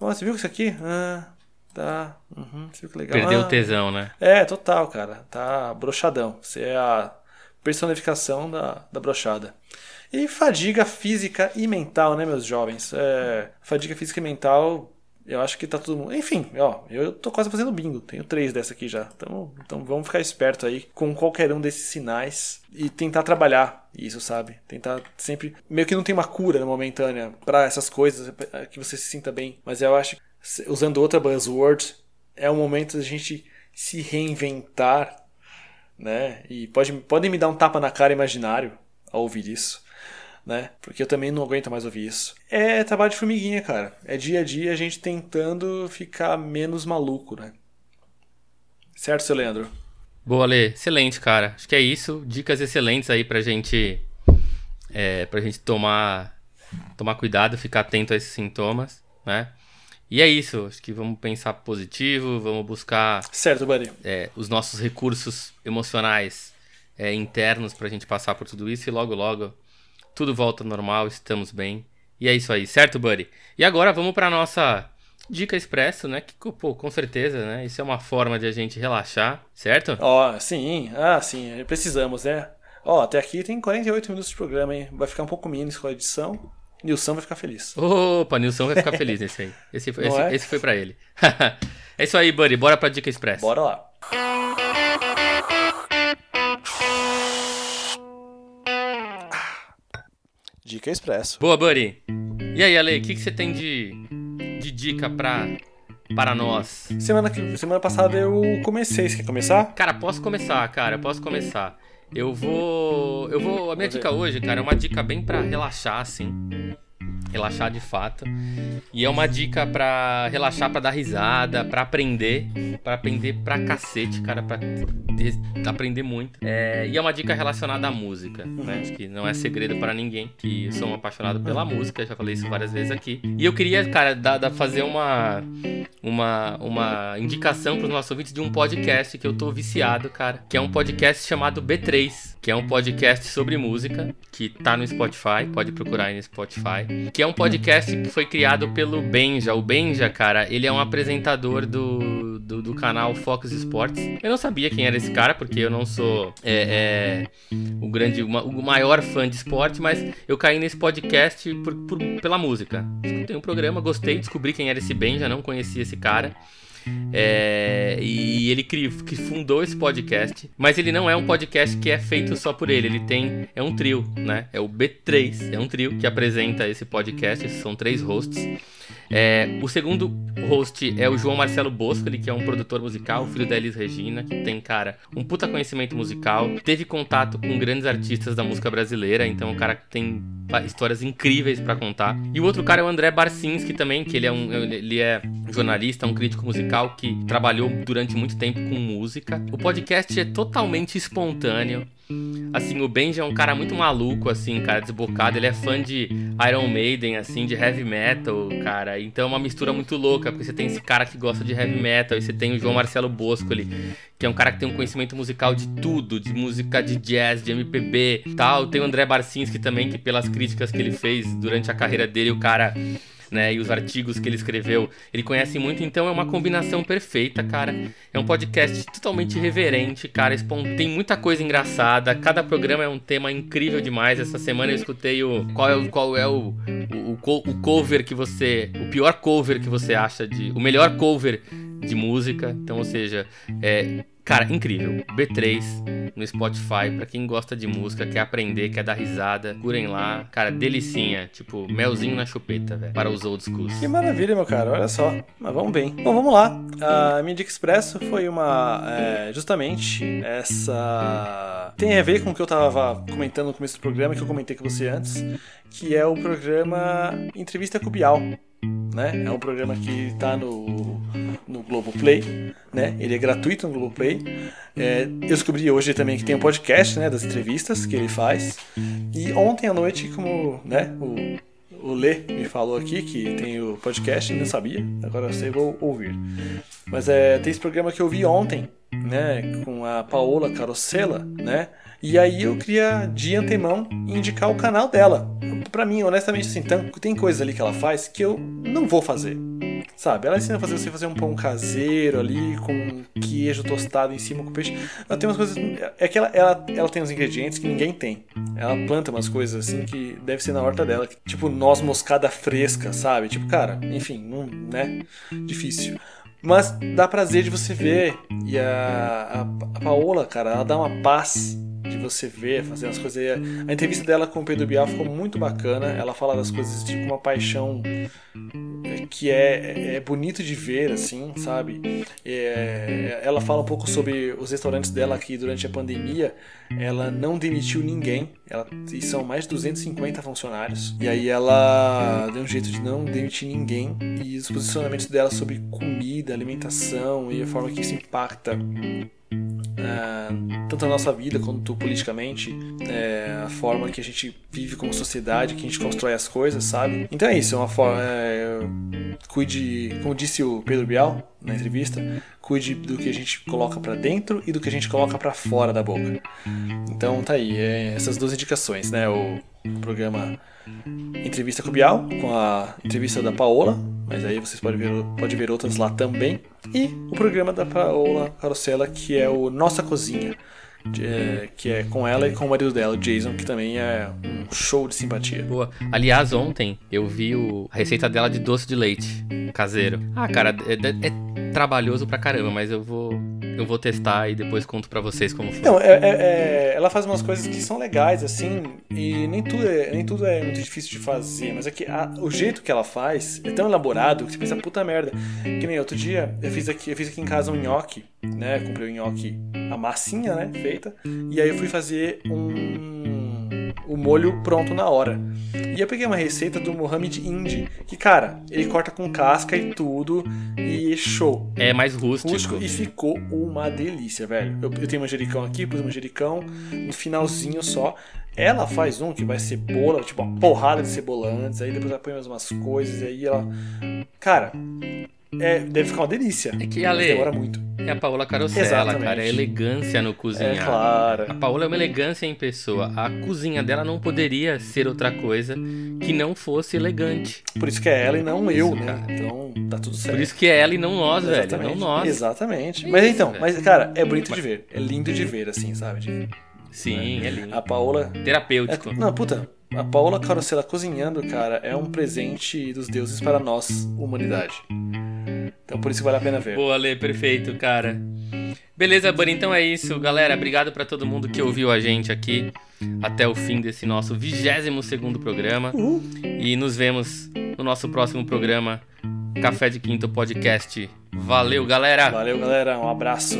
Você viu isso aqui? Ah, tá. Uhum, você viu que legal. Perdeu Ah, o tesão, né? É, total, cara. Tá brochadão. Você é a personificação da, da brochada. E fadiga física e mental, né, meus jovens? É, fadiga física e mental, eu acho que tá todo mundo. Enfim, ó, eu tô quase fazendo bingo. Tenho três dessa aqui já. Então, então vamos ficar esperto aí com qualquer um desses sinais e tentar trabalhar isso, sabe? Tentar sempre. Meio que não tem uma cura momentânea pra essas coisas, que você se sinta bem. Mas eu acho que, usando outra buzzword, é o momento da gente se reinventar né? E pode, podem me dar um tapa na cara imaginário ao ouvir isso, né? Porque eu também não aguento mais ouvir isso. É trabalho de formiguinha, cara. É dia a dia a gente tentando ficar menos maluco, né? Certo, seu Leandro? Boa, Lê. Excelente, cara. Acho que é isso. Dicas excelentes aí pra gente. É, pra gente tomar, tomar cuidado, ficar atento a esses sintomas, né? E é isso. Acho que vamos pensar positivo, vamos buscar Certo, buddy. é, os nossos recursos emocionais é, internos pra gente passar por tudo isso e logo, logo tudo volta ao normal, estamos bem. E é isso aí, certo, Buddy? E agora vamos pra nossa dica expresso, né? Que, pô, com certeza, né? Isso é uma forma de a gente relaxar, certo? Ó, sim, ah, sim, precisamos, né? Ó, até aqui tem 48 minutos de programa, hein? Vai ficar um pouco menos com a edição. Nilson vai ficar feliz. Opa, Nilson vai ficar feliz nesse aí. Esse, esse, é? esse foi pra ele. é isso aí, Buddy. Bora pra dica express. Bora lá. Dica Expresso. Boa, Buddy. E aí, Ale, o que, que você tem de, de dica pra, para nós? Semana, que, semana passada eu comecei. Você quer começar? Cara, posso começar, cara, posso começar. Eu vou. Eu vou. A minha dica hoje, cara, é uma dica bem pra relaxar, assim. Relaxar de fato. E é uma dica pra relaxar, pra dar risada, pra aprender. Pra aprender pra cacete, cara, ter- aprender muito. É, e é uma dica relacionada à música, né? Acho que não é segredo para ninguém que eu sou um apaixonado pela música, já falei isso várias vezes aqui. E eu queria, cara, dar- fazer uma, uma, uma indicação para os nossos ouvintes de um podcast que eu tô viciado, cara. Que é um podcast chamado B3, que é um podcast sobre música, que tá no Spotify, pode procurar aí no Spotify. Que é um podcast que foi criado pelo Benja. O Benja, cara, ele é um apresentador do, do, do canal Fox Sports. Eu não sabia quem era esse cara, porque eu não sou é, é, o grande, uma- o maior fã de esporte, mas eu caí nesse podcast por, por- pela música. Escutei um programa, gostei, descobri quem era esse Benja, não conhecia esse cara. É, e ele que fundou esse podcast, mas ele não é um podcast que é feito só por ele. Ele tem é um trio, né? É o B3, é um trio que apresenta esse podcast. São três hosts. É, o segundo host é o João Marcelo Bosco, ele que é um produtor musical, filho da Elis Regina, que tem, cara, um puta conhecimento musical, teve contato com grandes artistas da música brasileira, então um cara tem histórias incríveis para contar. E o outro cara é o André Barcinski também, que ele é um ele é jornalista, um crítico musical que trabalhou durante muito tempo com música. O podcast é totalmente espontâneo. Assim, o Benji é um cara muito maluco, assim, cara, desbocado. Ele é fã de Iron Maiden, assim, de heavy metal, cara. Então é uma mistura muito louca, porque você tem esse cara que gosta de heavy metal, e você tem o João Marcelo Bosco ali, que é um cara que tem um conhecimento musical de tudo, de música de jazz, de MPB, tal. Tem o André Barcinski também, que pelas críticas que ele fez durante a carreira dele, o cara né? E os artigos que ele escreveu, ele conhece muito, então é uma combinação perfeita, cara. É um podcast totalmente reverente, cara. Tem muita coisa engraçada. Cada programa é um tema incrível demais. Essa semana eu escutei o qual é o qual é o, o, o cover que você, o pior cover que você acha de, o melhor cover de música. Então, ou seja, é Cara, incrível. B3 no Spotify, pra quem gosta de música, quer aprender, quer dar risada, curem lá. Cara, delicinha. Tipo, melzinho na chupeta, velho. Para os old schools. Que maravilha, meu cara. Olha só. Mas vamos bem. Bom, vamos lá. A minha dica expresso foi uma. É, justamente essa. Tem a ver com o que eu tava comentando no começo do programa, que eu comentei com você antes, que é o programa Entrevista com o Bial né? É um programa que está no, no Globoplay, né? Ele é gratuito no Globoplay. É, eu descobri hoje também que tem um podcast, né? Das entrevistas que ele faz. E ontem à noite, como, né? O, o Lê me falou aqui que tem o podcast, não sabia. Agora eu sei, vou ouvir. Mas é, tem esse programa que eu vi ontem, né? Com a Paola Carosella, né? E aí eu queria de antemão indicar o canal dela. Para mim, honestamente, assim, tem, tem coisas ali que ela faz que eu não vou fazer. Sabe? Ela ensina a fazer você fazer um pão caseiro ali com queijo tostado em cima com peixe. Ela tem umas coisas. É que ela, ela, ela tem uns ingredientes que ninguém tem. Ela planta umas coisas assim que deve ser na horta dela. Tipo noz moscada fresca, sabe? Tipo, cara, enfim, não, né? Difícil. Mas dá prazer de você ver. E a, a, a Paola, cara, ela dá uma paz de você ver, fazer as coisas. A entrevista dela com o Pedro Bial ficou muito bacana. Ela fala das coisas tipo uma paixão que é, é bonito de ver, assim, sabe? É, ela fala um pouco sobre os restaurantes dela que durante a pandemia ela não demitiu ninguém. Ela, e são mais de 250 funcionários. E aí ela deu um jeito de não demitir ninguém. E os posicionamentos dela sobre comida, alimentação e a forma que isso impacta uh, tanto na nossa vida quanto politicamente, é, a forma que a gente vive como sociedade, que a gente constrói as coisas, sabe? Então é isso, é uma forma. É, cuide, como disse o Pedro Bial na entrevista, cuide do que a gente coloca para dentro e do que a gente coloca para fora da boca. Então tá aí, é, essas duas indicações, né? O programa Entrevista com Bial, com a entrevista da Paola, mas aí vocês podem ver, pode ver outras lá também. E o programa da Paola Carosella, que é o Nossa Cozinha, de, é, que é com ela e com o marido dela, o Jason, que também é um show de simpatia. Boa. Aliás, ontem eu vi o, a receita dela de doce de leite caseiro. Ah, cara, é, é, é trabalhoso pra caramba, mas eu vou eu vou testar e depois conto para vocês como foi. Não, é, é, é, ela faz umas coisas que são legais, assim, e nem tudo é, nem tudo é muito difícil de fazer, mas é que a, o jeito que ela faz é tão elaborado que você pensa, puta merda. Que nem outro dia, eu fiz aqui, eu fiz aqui em casa um nhoque, né? Comprei o nhoque, a massinha, né? Feita, e aí eu fui fazer um o molho pronto na hora. E eu peguei uma receita do Mohamed Indy, que, cara, ele corta com casca e tudo, e show. É mais rústico. rústico e ficou uma delícia, velho. Eu, eu tenho manjericão aqui, pus manjericão no finalzinho só. Ela faz um que vai cebola, tipo uma porrada de cebola antes, aí depois ela põe mais umas coisas, e aí ela. Cara, é, deve ficar uma delícia. É que Ale, demora muito. É a Paola Carosella, cara. É elegância no cozinhar. É claro. A Paola é uma elegância em pessoa. A cozinha dela não poderia ser outra coisa que não fosse elegante. Por isso que é ela e não eu, né? Cara. Então tá tudo certo. Por isso que é ela e não nós, Exatamente. velho. Não nós. Exatamente. Mas então, mas cara, é bonito de ver. É lindo de ver, assim, sabe? De... Sim, né? é lindo. A Paola. Terapêutico. É... Não, puta. A Paola Carosella cozinhando, cara, é um presente dos deuses para nós, humanidade. Então por isso que vale a pena ver. Boa, Lê, perfeito, cara. Beleza, Bunny, então é isso. Galera, obrigado para todo mundo que ouviu a gente aqui até o fim desse nosso 22 segundo programa. Uhul. E nos vemos no nosso próximo programa, Café de Quinto Podcast. Valeu, galera! Valeu, galera. Um abraço.